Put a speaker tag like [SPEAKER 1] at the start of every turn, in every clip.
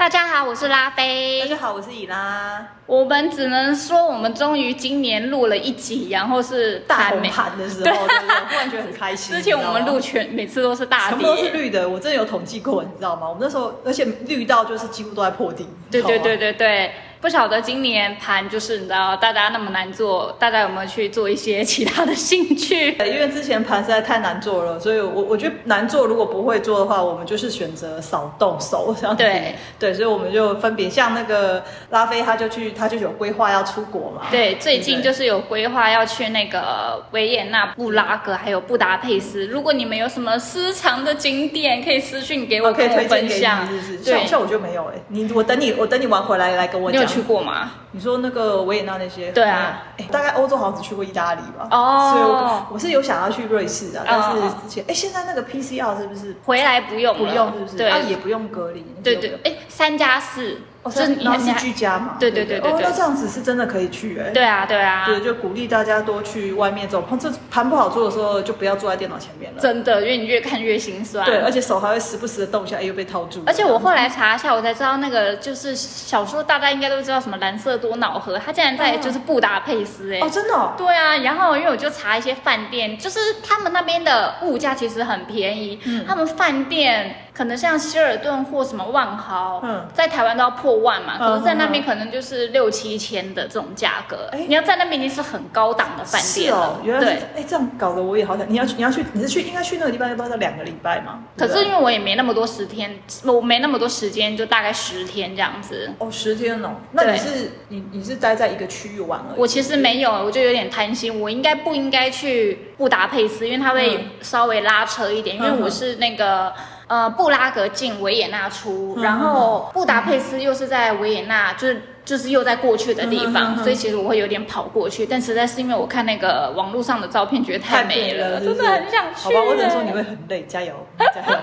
[SPEAKER 1] 大家好，我是拉菲。
[SPEAKER 2] 大家好，我是以拉。
[SPEAKER 1] 我们只能说，我们终于今年录了一集，然后是
[SPEAKER 2] 大红盘的时候，对？突然觉得很开心。
[SPEAKER 1] 之前我们录全每次都是大
[SPEAKER 2] 跌，全部都是绿的。我真的有统计过，你知道吗？我们那时候，而且绿到就是几乎都在破顶。
[SPEAKER 1] 对对对对对。不晓得今年盘就是你知道大家那么难做，大家有没有去做一些其他的兴趣？
[SPEAKER 2] 因为之前盘实在太难做了，所以我我觉得难做，如果不会做的话，我们就是选择少动手这样子。对对，所以我们就分别像那个拉菲，他就去，他就有规划要出国嘛。
[SPEAKER 1] 对，最近就是有规划要去那个维也纳、布拉格还有布达佩斯。如果你们有什么私藏的景点，可以私信给我，
[SPEAKER 2] 可以推
[SPEAKER 1] 荐给
[SPEAKER 2] 你。是是，像像我就没有哎，你我等你，我等你玩回来来跟我讲。
[SPEAKER 1] 去过吗？
[SPEAKER 2] 你说那个维也纳那些？
[SPEAKER 1] 对啊，
[SPEAKER 2] 哎，大概欧洲好像只去过意大利吧。哦，所以我我是有想要去瑞士的，但是之前哎，现在那个 PCR 是不是
[SPEAKER 1] 回来不用
[SPEAKER 2] 不用是不是？对，也不用隔离。
[SPEAKER 1] 对对，哎，三加四。
[SPEAKER 2] 哦，是你是居家嘛？
[SPEAKER 1] 对对对对。哦，
[SPEAKER 2] 那这样子是真的可以去哎。
[SPEAKER 1] 对啊对啊。
[SPEAKER 2] 对，就鼓励大家多去外面走。这盘不好做的时候，就不要坐在电脑前面了。
[SPEAKER 1] 真的，因为你越看越心酸。
[SPEAKER 2] 对，而且手还会时不时的动一下，哎，又被套住。
[SPEAKER 1] 而且我后来查一下，我才知道那个就是小时候大家应该都知道什么蓝色多瑙河，它竟然在就是布达佩斯哎。
[SPEAKER 2] 哦，真的。
[SPEAKER 1] 对啊，然后因为我就查一些饭店，就是他们那边的物价其实很便宜，他们饭店。可能像希尔顿或什么万豪，在台湾都要破万嘛，可是在那边可能就是六七千的这种价格。哎，你要在那边已经是很高档的饭店了。
[SPEAKER 2] 原来是哎，这样搞得我也好想。你要去，你要去，你是去应该去那个地方要不要两个礼拜嘛？
[SPEAKER 1] 可是因为我也没那么多十天，我没那么多时间，就大概十天这样子。
[SPEAKER 2] 哦，十天哦，那你是你你是待在一个区域玩而已。
[SPEAKER 1] 我其实没有，我就有点贪心，我应该不应该去布达佩斯，因为它会稍微拉车一点，因为我是那个。呃，布拉格进维也纳出，然后布达佩斯又是在维也纳，就是。就是又在过去的地方，所以其实我会有点跑过去，但实在是因为我看那个网络上的照片，觉得太美了，真的很想去。
[SPEAKER 2] 好吧，我只能说你会很累，加油，加油！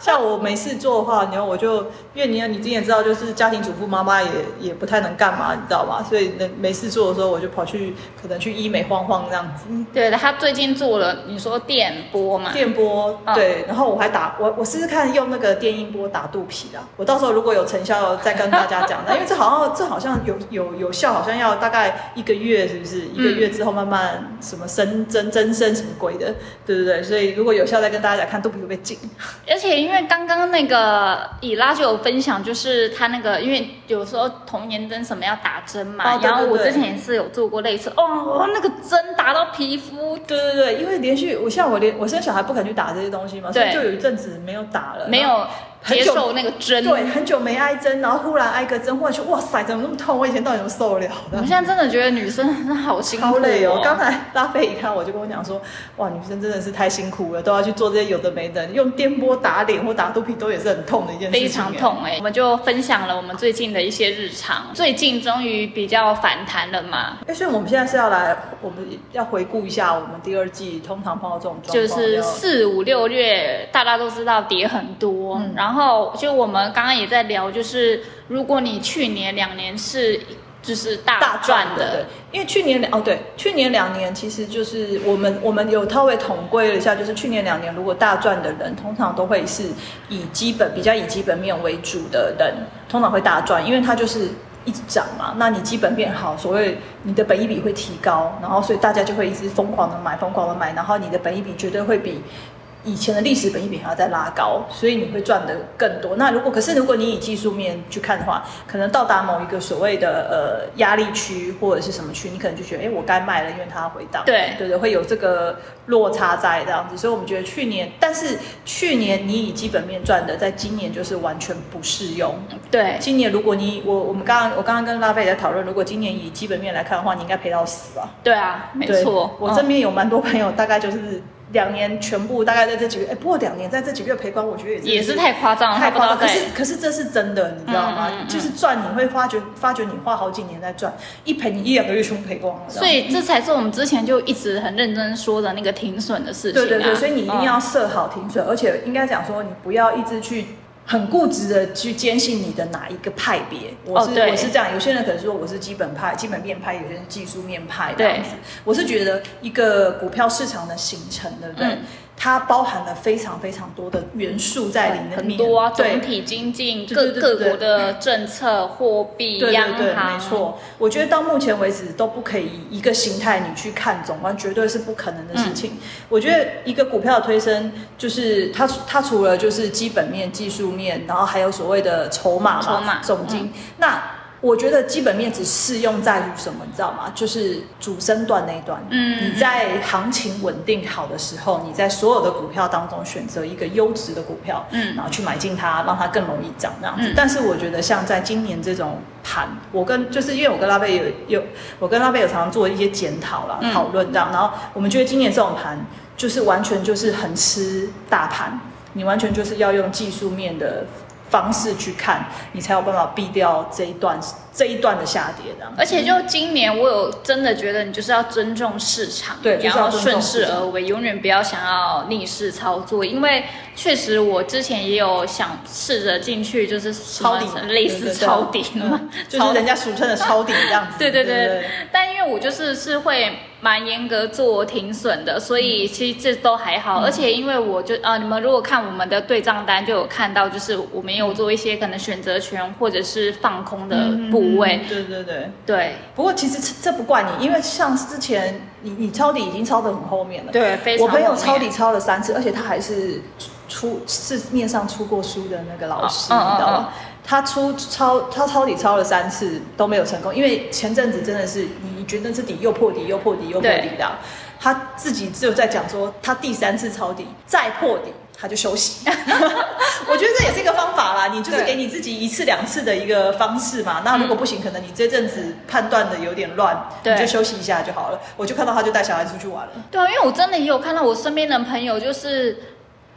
[SPEAKER 2] 像我没事做的话，然后我就因为你你之前知道，就是家庭主妇妈妈也也不太能干嘛，你知道吗？所以那没事做的时候，我就跑去可能去医美晃晃这样子。
[SPEAKER 1] 对的，他最近做了，你说电波嘛？
[SPEAKER 2] 电波，对。然后我还打我我试试看用那个电音波打肚皮啦，我到时候如果有成效再跟大家讲的，因为这好像这好像有有有效，好像要大概一个月，是不是？一个月之后慢慢什么生增增生什么鬼的，对不对？所以如果有效，再跟大家讲看肚皮会不会紧。
[SPEAKER 1] 而且因为刚刚那个以拉就有分享，就是他那个，因为有时候童年针什么要打针嘛，然后我之前也是有做过类似，哦，那个针打到皮肤，
[SPEAKER 2] 对对对，因为连续我像我连我生小孩不肯去打这些东西嘛，所以就有一阵子没有打了，
[SPEAKER 1] 没有。接受那个针，
[SPEAKER 2] 对，很久没挨针，然后忽然挨个针，忽然觉得哇塞，怎么那么痛？我以前到底怎么受得了的？
[SPEAKER 1] 我现在真的觉得女生真的好辛苦，好累哦。
[SPEAKER 2] 刚才拉菲一看我就跟我讲说，哇，女生真的是太辛苦了，都要去做这些有的没的，用电波打脸或打肚皮都也是很痛的一件事情。
[SPEAKER 1] 非常痛哎！我们就分享了我们最近的一些日常，最近终于比较反弹了嘛。
[SPEAKER 2] 哎，所以我们现在是要来，我们要回顾一下我们第二季通常碰到这种状况，
[SPEAKER 1] 就是四五六月大家都知道跌很多，然后就我。我们刚刚也在聊，就是如果你去年两年是就是大赚的，
[SPEAKER 2] 因为去年两哦对，去年两年其实就是我们我们有稍微统归了一下，就是去年两年如果大赚的人，通常都会是以基本比较以基本面为主的人，通常会大赚，因为它就是一直涨嘛，那你基本面好，所谓你的本益比会提高，然后所以大家就会一直疯狂的买，疯狂的买，然后你的本益比绝对会比。以前的历史本益比还要再拉高，所以你会赚的更多。那如果可是如果你以技术面去看的话，可能到达某一个所谓的呃压力区或者是什么区，你可能就觉得哎我该卖了，因为它要回档。
[SPEAKER 1] 对
[SPEAKER 2] 对对，会有这个落差在这样子。所以我们觉得去年，但是去年你以基本面赚的，在今年就是完全不适用。
[SPEAKER 1] 对，
[SPEAKER 2] 今年如果你我我们刚刚我刚刚跟拉菲在讨论，如果今年以基本面来看的话，你应该赔到死吧？
[SPEAKER 1] 对啊，没错。
[SPEAKER 2] 我这边有蛮多朋友，大概就是。两年全部大概在这几个月，哎，不过两年在这几个月赔光，我觉得也是
[SPEAKER 1] 也是太夸张了，
[SPEAKER 2] 太夸张。可是可是这是真的，你知道吗？就是赚你会发觉发觉你花好几年在赚，一赔你一两个月全部赔光了。
[SPEAKER 1] 所以这才是我们之前就一直很认真说的那个停损的事情。
[SPEAKER 2] 对对对，所以你一定要设好停损，而且应该讲说你不要一直去。很固执的去坚信你的哪一个派别。我是、
[SPEAKER 1] 哦
[SPEAKER 2] 我是这样，有些人可能说我是基本派、基本面派，有些人是技术面派这
[SPEAKER 1] 对
[SPEAKER 2] 样子。我是觉得一个股票市场的形成，对不对？
[SPEAKER 1] 嗯
[SPEAKER 2] 它包含了非常非常多的元素在里面，
[SPEAKER 1] 很多啊，
[SPEAKER 2] 对
[SPEAKER 1] 总体经济、各各国的政策、货币、
[SPEAKER 2] 对
[SPEAKER 1] 央行，
[SPEAKER 2] 没错。我觉得到目前为止都不可以以一个形态你去看总观，绝对是不可能的事情。我觉得一个股票的推升，就是它它除了就是基本面、技术面，然后还有所谓的筹码嘛、
[SPEAKER 1] 筹码
[SPEAKER 2] 总金。那我觉得基本面只适用在于什么，你知道吗？就是主升段那一段。
[SPEAKER 1] 嗯
[SPEAKER 2] 你在行情稳定好的时候，你在所有的股票当中选择一个优质的股票，
[SPEAKER 1] 嗯
[SPEAKER 2] 然后去买进它，让它更容易涨这样子。
[SPEAKER 1] 嗯
[SPEAKER 2] 但是我觉得像在今年这种盘，我跟就是因为我跟拉贝有有我跟拉贝有常常做一些检讨啦、
[SPEAKER 1] 嗯
[SPEAKER 2] 讨论这样，然后我们觉得今年这种盘就是完全就是很吃大盘，你完全就是要用技术面的。方式去看，你才有办法避掉这一段这一段的下跌，这样。
[SPEAKER 1] 而且就今年，我有真的觉得你就是要尊重市场，你
[SPEAKER 2] 对就是要尊重
[SPEAKER 1] 顺势而为，永远不要想要逆势操作。因为确实我之前也有想试着进去，就是
[SPEAKER 2] 抄底
[SPEAKER 1] 类似抄底嘛
[SPEAKER 2] 嗯，就是人家俗称的抄底这样子。
[SPEAKER 1] 对对
[SPEAKER 2] 对
[SPEAKER 1] 对，但因为我就是是会蛮严格做停损的，所以其实这都还
[SPEAKER 2] 嗯
[SPEAKER 1] 好。而且因为我就呃，你们如果看我们的对账单，就有看到，就是我们有做一些可能选择权或者是放空的部位。
[SPEAKER 2] 嗯对对对。
[SPEAKER 1] 对
[SPEAKER 2] 不过其实这这不怪你，因为像之前你你抄底已经抄得很后面了。
[SPEAKER 1] 对，非常
[SPEAKER 2] 我朋友抄底抄了三次，而且他还是出市面上出过书的那个老师，你知道
[SPEAKER 1] 嗯
[SPEAKER 2] 吗？他出抄他抄底抄了三次都没有成功，因为前阵子真的是你觉得是底又破底又破底又破底的啊，他自己只有在讲说他第三次抄底再破底。他就休息，我觉得这也是一个方法啦。你就是
[SPEAKER 1] 对
[SPEAKER 2] 给你自己一次两次的一个方式嘛。那如果不行，可能你这阵子判断的有点乱，你就休息一下就好了。我就看到他就带小孩出去玩了。
[SPEAKER 1] 对啊，因为我真的也有看到我身边的朋友，就是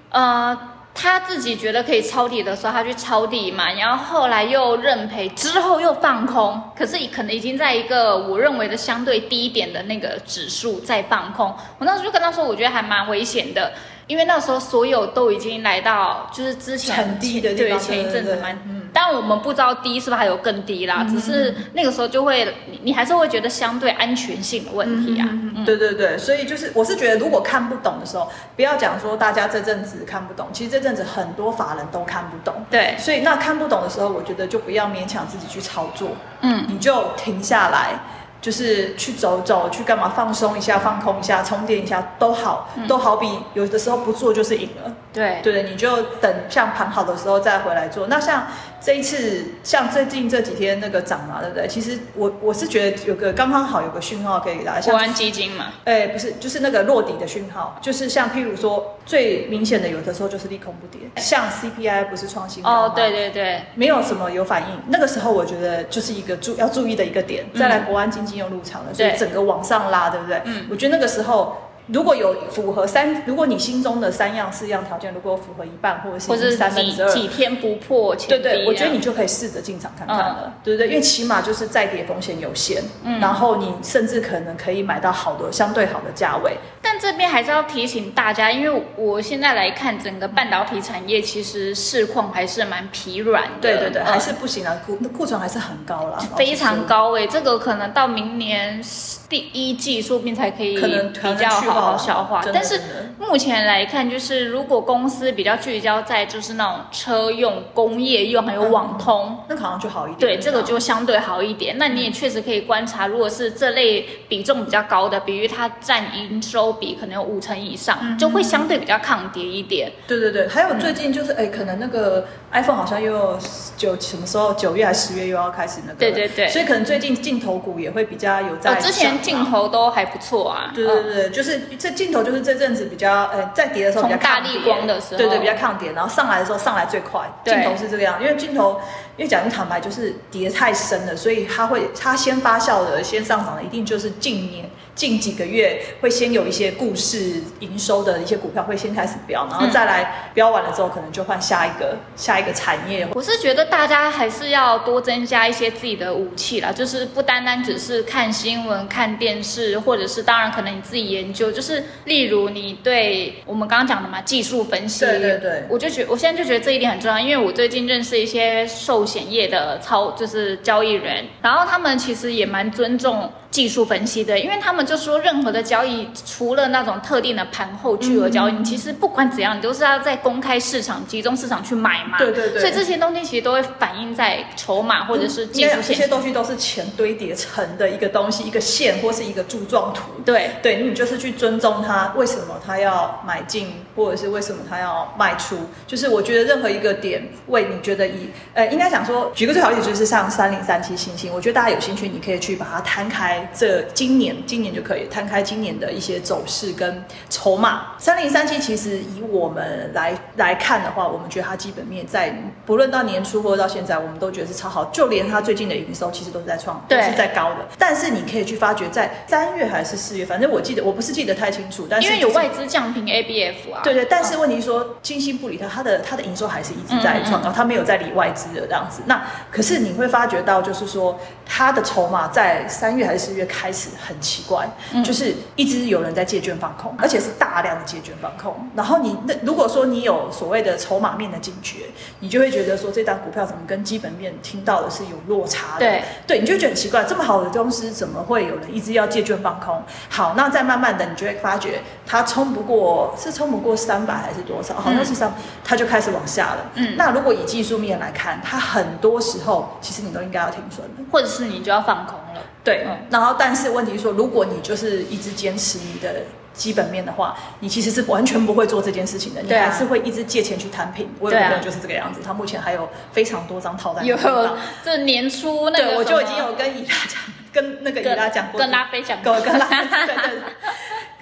[SPEAKER 1] 呃，他自己觉得可以抄底的时候，他去抄底嘛，然后后来又认赔，之后又放空，可是可能已经在一个我认为的相对低一点的那个指数在放空。我那时候就跟他说，我觉得还蛮危险的。因为那时候所有都已经来到，就是之前
[SPEAKER 2] 很低的地
[SPEAKER 1] 对前一阵子蛮，当然我们不知道低是不是还有更低啦，只是那个时候就会，你你还是会觉得相对安全性的问题啊。嗯
[SPEAKER 2] 对对对，所以就是我是觉得，如果看不懂的时候，不要讲说大家这阵子看不懂，其实这阵子很多法人都看不懂。
[SPEAKER 1] 对，
[SPEAKER 2] 所以那看不懂的时候，我觉得就不要勉强自己去操作，
[SPEAKER 1] 嗯，
[SPEAKER 2] 你就停下来，就是去走走，去干嘛放松一下、放空一下、充电一下都好，都好比有的时候不做就是赢了。
[SPEAKER 1] 对，
[SPEAKER 2] 对，你就等像盘好的时候再回来做。那像这一次，像最近这几天那个涨嘛，对不对？其实我我是觉得有个刚刚好有个讯号可以给大家，像
[SPEAKER 1] 国安基金嘛，
[SPEAKER 2] 哎，不是，就是那个落底的讯号，就是像譬如说最明显的，有的时候就是利空不跌，像 CPI 不是创新高吗
[SPEAKER 1] 哦，对，对对，
[SPEAKER 2] 没有什么有反应，那个时候我觉得就是一个注要注意的一个点。再来，国安基金又入场了，所以整个往上拉，对不对？
[SPEAKER 1] 嗯
[SPEAKER 2] 我觉得那个时候。如果有符合三，如果你心中的三样四样条件，如果符合一半或者是三分之二，
[SPEAKER 1] 几天不破前
[SPEAKER 2] 对对，我觉得你就可以试着进场看看了，对不对？因为起码就是再跌风险有限，
[SPEAKER 1] 嗯
[SPEAKER 2] 然后你甚至可能可以买到好的相对好的价位，
[SPEAKER 1] 但这边还是要提醒大家，因为我现在来看整个半导体产业，其实市况还是蛮疲软的。
[SPEAKER 2] 对对对，
[SPEAKER 1] 嗯
[SPEAKER 2] 还是不行啊，库库存还是很高了，
[SPEAKER 1] 非常。高诶、这个可能到明年第一季说不定才可以
[SPEAKER 2] 可能
[SPEAKER 1] 比较好好消化。但是目前来看，就是如果公司比较聚焦在就是那种车用、工业用还有网通。
[SPEAKER 2] 那好像就好一点。
[SPEAKER 1] 对，这个就相对好一点。那你也确实可以观察，如果是这类比重比较高的，比如它占营收比可能有五成以上，就会相对比较抗跌一点。
[SPEAKER 2] 对对对，还有最近就是哎，可能那个 iPhone 好像又有九什么时候九月还是十月又要开始那个，
[SPEAKER 1] 对对对
[SPEAKER 2] 所以可能最近镜头股也会比较有在。
[SPEAKER 1] 之前镜头都还不错啊。
[SPEAKER 2] 对对对，就是这镜头就是这阵子比较呃在跌的时候比较
[SPEAKER 1] 从大
[SPEAKER 2] 抗跌
[SPEAKER 1] 力光的时候
[SPEAKER 2] 对对比较抗跌，然后上来的时候上来最快，
[SPEAKER 1] 对
[SPEAKER 2] 镜头是这个样，因为镜头因为讲句坦白，就是跌太深了，所以它会它先发酵的、先上涨的，一定就是近年近几个月会先有一些故事营收的一些股票会先开始飙，然后再来飙完了之后，可能就换下一个下一个产业。
[SPEAKER 1] 我是觉得大家还是要多增加一些自己的武器啦，就是不单单只是看新闻、看电视，或者是当然可能你自己研究，就是例如你对我们刚刚讲的嘛技术分析，
[SPEAKER 2] 对对对，
[SPEAKER 1] 我就觉我现在就觉得这一点很重要，因为我最近认识一些保险业的操就是交易人，然后他们其实也蛮尊重。技术分析的，因为他们就说，任何的交易除了那种特定的盘后巨额交易，你其实不管怎样，你都是要在公开市场、集中市场去买嘛。
[SPEAKER 2] 对对对。
[SPEAKER 1] 所以这些东西其实都会反映在筹码或者是技术线。
[SPEAKER 2] 这些东西都是钱堆叠成的一个东西，一个线或是一个柱状图。
[SPEAKER 1] 对
[SPEAKER 2] 对，你就是去尊重它，为什么它要买进，或者是为什么它要卖出？就是我觉得任何一个点位，你觉得以呃，应该讲说，举个最好例子，就是像三零三七星星，我觉得大家有兴趣，你可以去把它摊开。这今年，今年就可以摊开今年的一些走势跟筹码。三零三七其实以我们来来看的话，我们觉得它基本面在不论到年初或者到现在，我们都觉得是超好。就连它最近的营收其实都是在创，都是在高的。但是你可以去发觉，在三月还是四月，反正我记得我不是记得太清楚，但是
[SPEAKER 1] 因为有外资降频 ABF 啊。
[SPEAKER 2] 对对，但是问题说，金星不理它，它的它的营收还是一直在创高，它没有在理外资的这样子。那可是你会发觉到，就是说它的筹码在三月还是四月开。始很奇怪，就是一直有人在借券放空，而且是大量的借券放空。然后你那如果说你有所谓的筹码面的警觉，你就会觉得说这档股票怎么跟基本面听到的是有落差的？
[SPEAKER 1] 对，
[SPEAKER 2] 对，你就觉得很奇怪，这么好的公司怎么会有人一直要借券放空？好，那再慢慢的，你就会发觉它冲不过，是冲不过三百还是多少？好像是三，它就开始往下了。嗯，那如果以技术面来看，它很多时候其实你都应该要停损的，
[SPEAKER 1] 或者是你就要放空了。
[SPEAKER 2] 对，然后但是问题是说，如果你就是一直坚持你的基本面的话，你其实是完全不会做这件事情的，你还是会一直借钱去摊平。我有个人就是这个样子，他目前还有非常多张套单。
[SPEAKER 1] 有，这年初那
[SPEAKER 2] 个，我就已经有跟伊拉讲，跟那个伊拉讲过，
[SPEAKER 1] 跟拉菲讲
[SPEAKER 2] 过，跟拉菲对对。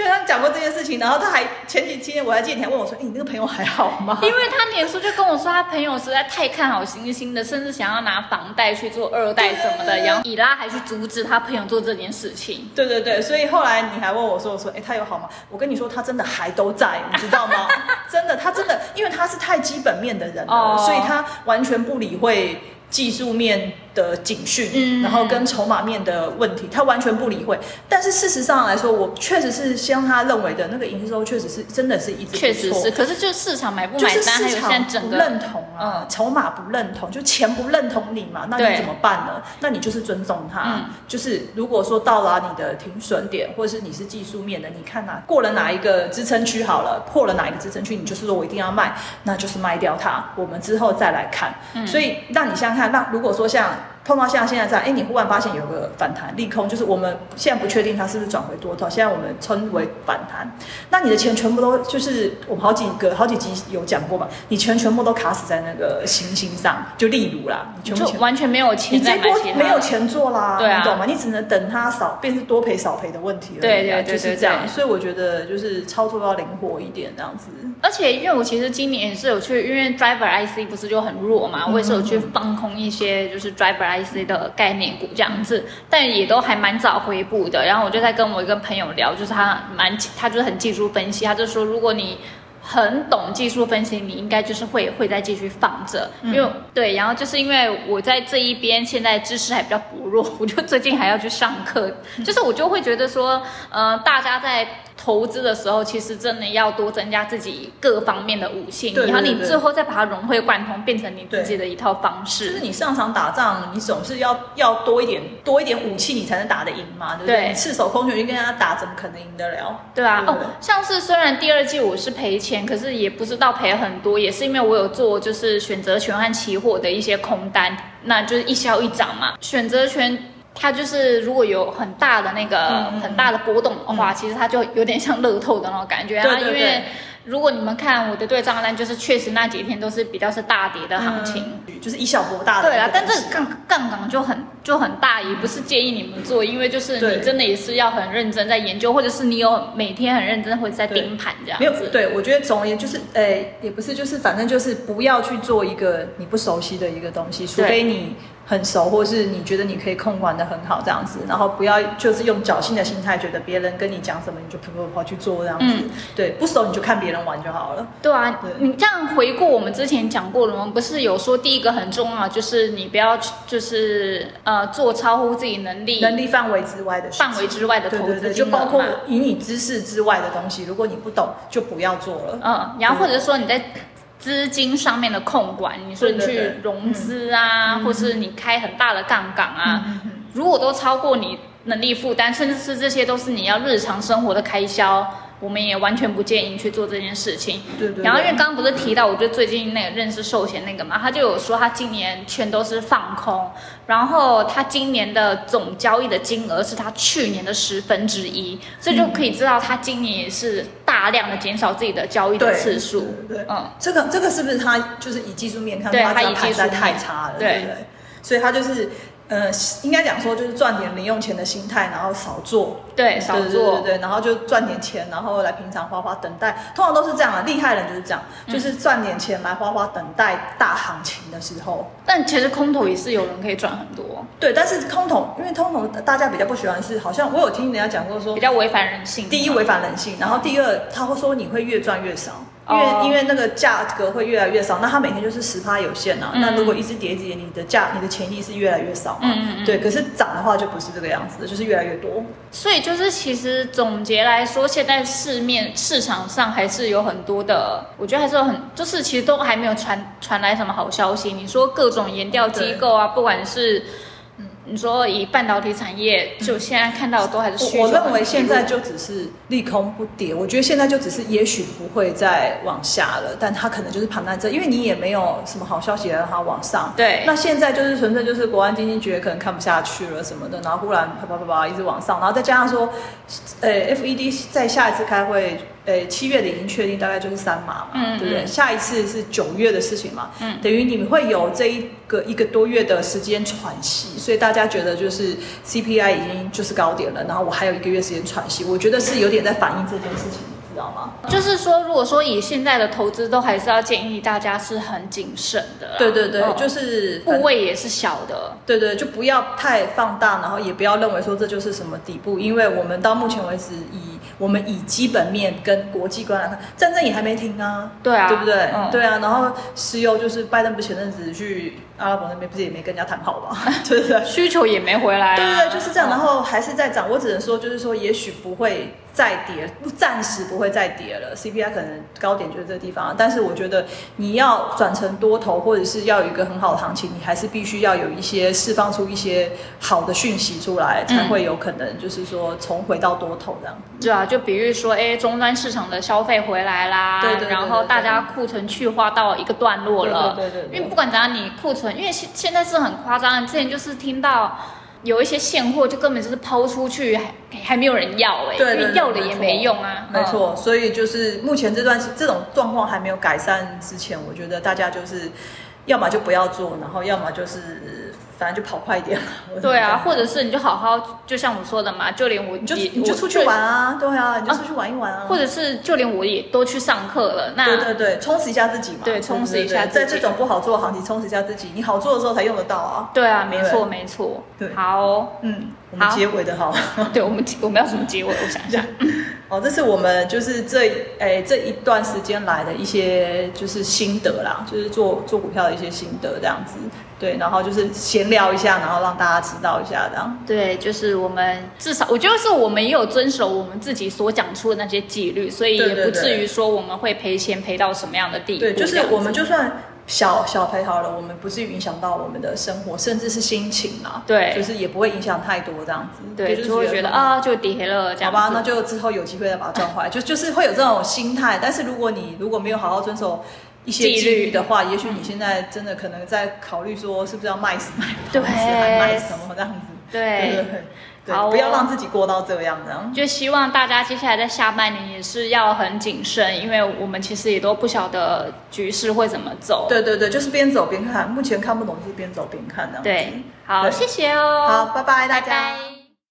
[SPEAKER 2] 跟他讲过这件事情，然后他还前几天我还记得你还问我说：“哎，你那个朋友还好吗？”
[SPEAKER 1] 因为他年初就跟我说，他朋友实在太看好星星的，甚至想要拿房贷去做二代什么的。然后以拉还去阻止他朋友做这件事情。
[SPEAKER 2] 对对对，所以后来你还问我说：“我说，哎，他有好吗？”我跟你说，他真的还都在，你知道吗？真的，他真的，因为他是太基本面的人了，所以他完全不理会技术面。的警讯，然后跟筹码面的问题，他完全不理会。但是事实上来说，我确实是像他认为的那个营收，确实是真的是一直
[SPEAKER 1] 确实是。可是就市场买不买单，还有现在整
[SPEAKER 2] 个认同啊，筹码不认同，就钱不认同你嘛，那你怎么办呢？那你就是尊重他。就是如果说到了你的停损点，或者是你是技术面的，你看哪过了哪一个支撑区好了，破了哪一个支撑区，你就是说我一定要卖，那就是卖掉它。我们之后再来看。所以让你想想看，那如果说像。碰到像现在这样，哎，你忽然发现有个反弹利空，就是我们现在不确定它是不是转回多头，现在我们称为反弹。那你的钱全部都就是我们好几个好几集有讲过吧？你钱全部都卡死在那个行星上，就例如啦，
[SPEAKER 1] 你就完全没有钱，
[SPEAKER 2] 你这波没有钱做啦，
[SPEAKER 1] 对啊，
[SPEAKER 2] 你懂吗？你只能等它少，变是多赔少赔的问题了，
[SPEAKER 1] 对对对，
[SPEAKER 2] 就是这样。所以我觉得就是操作要灵活一点，这样子。
[SPEAKER 1] 而且因为我其实今年也是有去，因为 driver IC 不是就很弱嘛，我也是有去放空一些就是 driver IC 的概念股这样子，但也都还蛮早回补的。然后我就在跟我一个朋友聊，就是他蛮他就是很技术分析，他就说如果你很懂技术分析，你应该就是会会再继续放着，因为对，然后就是因为我在这一边现在知识还比较薄弱，我就最近还要去上课，就是我就会觉得说，呃，大家在。投资的时候，其实真的要多增加自己各方面的武器，然后你最后再把它融会贯通，变成你自己的一套方式。
[SPEAKER 2] 就是你上场打仗，你总是要要多一点多一点武器，你才能打得赢嘛，对不对？你赤手空拳去跟人家打，怎么可能赢得了？
[SPEAKER 1] 对啊，哦，像是虽然第二季我是赔钱，可是也不知道赔很多，也是因为我有做就是选择权和期货的一些空单，那就是一消一涨嘛，选择权。它就是如果有很大的那个很大的波动的话，其实它就有点像乐透的那种感觉啊，因为如果你们看我的对账单，就是确实那几天都是比较是大跌的行情。
[SPEAKER 2] 就是以小博大。
[SPEAKER 1] 对啦，但这个杠杠杆就很就很大，也不是建议你们做，因为就是你真的也是要很认真在研究，或者是你有每天很认真会在盯盘这样
[SPEAKER 2] 没有
[SPEAKER 1] 子。
[SPEAKER 2] 对，我觉得总而言之就是，诶、也不是，就是反正就是不要去做一个你不熟悉的一个东西，除非你很熟，或是你觉得你可以控管的很好这样子，然后不要就是用侥幸的心态，觉得别人跟你讲什么你就跑跑跑去做这样子。
[SPEAKER 1] 嗯
[SPEAKER 2] 对，不熟你就看别人玩就好了。
[SPEAKER 1] 对啊
[SPEAKER 2] 对，
[SPEAKER 1] 你这样回顾我们之前讲过了，我们不是有说第一个很重要，就是你不要去就是呃做超乎自己能力
[SPEAKER 2] 能力范围之外的
[SPEAKER 1] 范围之外的投资
[SPEAKER 2] 对对对，就包括以你知识之外的东西，如果你不懂，就不要做了。
[SPEAKER 1] 嗯，然后或者说你在资金上面的控管，你说你去融资啊，
[SPEAKER 2] 嗯
[SPEAKER 1] 或是你开很大的杠杆啊，如果都超过你能力负担，甚至是这些都是你要日常生活的开销，我们也完全不建议你去做这件事情。
[SPEAKER 2] 对对对。
[SPEAKER 1] 然后因为刚刚不是提到，我就最近那个认识寿险那个嘛，他就有说他今年全都是放空，然后他今年的总交易的金额是他去年的十分之一，这就可以知道他今年也是大量的减少自己的交易的次数。
[SPEAKER 2] 对
[SPEAKER 1] 嗯，
[SPEAKER 2] 这个这个是不是他就是以技术面看，
[SPEAKER 1] 对
[SPEAKER 2] 他
[SPEAKER 1] 技术
[SPEAKER 2] 太差了，
[SPEAKER 1] 对
[SPEAKER 2] 对不对？所以他就是呃，应该讲说就是赚点零用钱的心态，然后少做，
[SPEAKER 1] 对，少做。
[SPEAKER 2] 对对对，然后就赚点钱，然后来平常花花等待，通常都是这样啊，厉害人就是这样，
[SPEAKER 1] 嗯
[SPEAKER 2] 就是赚点钱来花花等待大行情的时候。
[SPEAKER 1] 但其实空头也是有人可以赚很多，
[SPEAKER 2] 对，但是空头，因为空头大家比较不喜欢是，好像我有听人家讲过说
[SPEAKER 1] 比，较违反人性。
[SPEAKER 2] 第一违反人性，然后第二他会说你会越赚越少，因为、
[SPEAKER 1] 哦
[SPEAKER 2] 因为那个价格会越来越少，那它每天就是十趴有限啊。
[SPEAKER 1] 嗯
[SPEAKER 2] 那如果一直跌一直跌，你的价你的潜力是越来越少嘛。
[SPEAKER 1] 嗯嗯嗯
[SPEAKER 2] 对，可是涨的话就不是这个样子的，就是越来越多。
[SPEAKER 1] 所以就是其实总结来说，现在市面市场上还是有很多的，我觉得还是有很，就是其实都还没有传传来什么好消息。你说各种研调机构啊，不管是。你说以半导体产业，就现在看到的都还是
[SPEAKER 2] 我我认为现在就只是利空不跌，我觉得现在就只是也许不会再往下了，但它可能就是盘在这，因为你也没有什么好消息让它往上。
[SPEAKER 1] 对
[SPEAKER 2] 那现在就是纯粹就是国安基金觉得可能看不下去了什么的，然后忽然啪啪啪啪一直往上，然后再加上说，呃，FED 在下一次开会，呃，七月的已经确定大概就是三码嘛，
[SPEAKER 1] 嗯
[SPEAKER 2] 对不对？
[SPEAKER 1] 嗯。
[SPEAKER 2] 下一次是九月的事情嘛，
[SPEAKER 1] 嗯。
[SPEAKER 2] 等于你们会有这一个一个多月的时间喘息，所以大家觉得就是 CPI 已经就是高点了，然后我还有一个月时间喘息，我觉得是有点在反映这件事情，你知道吗？
[SPEAKER 1] 就是说，如果说以现在的投资，都还是要建议大家是很谨慎的啦。
[SPEAKER 2] 对对对，
[SPEAKER 1] 嗯
[SPEAKER 2] 就是
[SPEAKER 1] 部位也是小的。
[SPEAKER 2] 对对，就不要太放大，然后也不要认为说这就是什么底部，因为我们到目前为止以我们以基本面跟国际观来看，战争也还没停啊，
[SPEAKER 1] 对啊，
[SPEAKER 2] 对不对？
[SPEAKER 1] 嗯，
[SPEAKER 2] 对啊，然后石油就是拜登不前阵子去阿拉伯那边，不是也没跟人家谈好吗？对不对？
[SPEAKER 1] 需求也没回来、啊。
[SPEAKER 2] 对对对，就是这样，
[SPEAKER 1] 嗯
[SPEAKER 2] 然后还是在涨。我只能说，就是说，也许不会再跌，不暂时不会再跌了。CPI 可能高点就是这个地方，但是我觉得你要转成多头，或者是要有一个很好的行情，你还是必须要有一些释放出一些好的讯息出来，才会有可能就是说重回到多头这样。
[SPEAKER 1] 对啊，就比如说，哎，终端市场的消费回来啦，
[SPEAKER 2] 对对对
[SPEAKER 1] 然后大家库存去化到一个段落了，
[SPEAKER 2] 对对对对对
[SPEAKER 1] 因为不管怎样，你库存，因为现现在是很夸张的，之前就是听到有一些现货就根本就是抛出去，还还没有人要哎、
[SPEAKER 2] 对对对
[SPEAKER 1] 因为要了也
[SPEAKER 2] 没
[SPEAKER 1] 用啊，
[SPEAKER 2] 没错，所以就是目前这段这种状况还没有改善之前，我觉得大家就是要么就不要做，然后要么就是反正就跑快一点。
[SPEAKER 1] 对啊，或
[SPEAKER 2] 者
[SPEAKER 1] 者是你就好好，就像我说的嘛，就连我
[SPEAKER 2] 你就你就出去玩，啊，对。啊，你就出去玩一玩啊，
[SPEAKER 1] 我或者是就连我也都去上课了，那
[SPEAKER 2] 对对对，充实一下自己嘛。
[SPEAKER 1] 对充实一下自己。
[SPEAKER 2] 在这种不好做的行情，充实一下自己，你好做的时候才用得到啊。
[SPEAKER 1] 对啊，没错没错，
[SPEAKER 2] 对。
[SPEAKER 1] 好，
[SPEAKER 2] 嗯，我们
[SPEAKER 1] 好
[SPEAKER 2] 结尾的好。
[SPEAKER 1] 对我们我们要怎么结尾？我想一下。
[SPEAKER 2] 哦，这是我们就是这诶这一段时间来的一些就是心得啦，就是做做股票的一些心得这样子。对，然后就是闲聊一下，然后让大家知道一下这样。
[SPEAKER 1] 对，就是我们至少，我觉得是我们也有遵守我们自己所讲出的那些纪律，所以也不至于说我们会赔钱赔到什么样的地步。
[SPEAKER 2] 对，就是我们就算小小赔好了，我们不至于影响到我们的生活，甚至是心情啦。
[SPEAKER 1] 对
[SPEAKER 2] 就是也不会影响太多这样子。
[SPEAKER 1] 对，
[SPEAKER 2] 就是
[SPEAKER 1] 会觉得啊，就跌了这样子。
[SPEAKER 2] 好吧，那就之后有机会再把它赚回来，就就是会有这种心态。但是如果你如果没有好好遵守一些纪
[SPEAKER 1] 纪律
[SPEAKER 2] 律的话，也许你现在真的可能在考虑说是不是要卖卖
[SPEAKER 1] 对
[SPEAKER 2] 房子，还卖什么这样子。
[SPEAKER 1] 对
[SPEAKER 2] 对对，
[SPEAKER 1] 好哦
[SPEAKER 2] 不要让自己过到这样的。
[SPEAKER 1] 就希望大家接下来在下半年也是要很谨慎，因为我们其实也都不晓得局势会怎么走。
[SPEAKER 2] 对对对，就是边走边看，目前看不懂就是边走边看的。
[SPEAKER 1] 对，好，
[SPEAKER 2] 对
[SPEAKER 1] 谢谢哦。
[SPEAKER 2] 好，拜拜大
[SPEAKER 1] 拜
[SPEAKER 2] 家。
[SPEAKER 1] 拜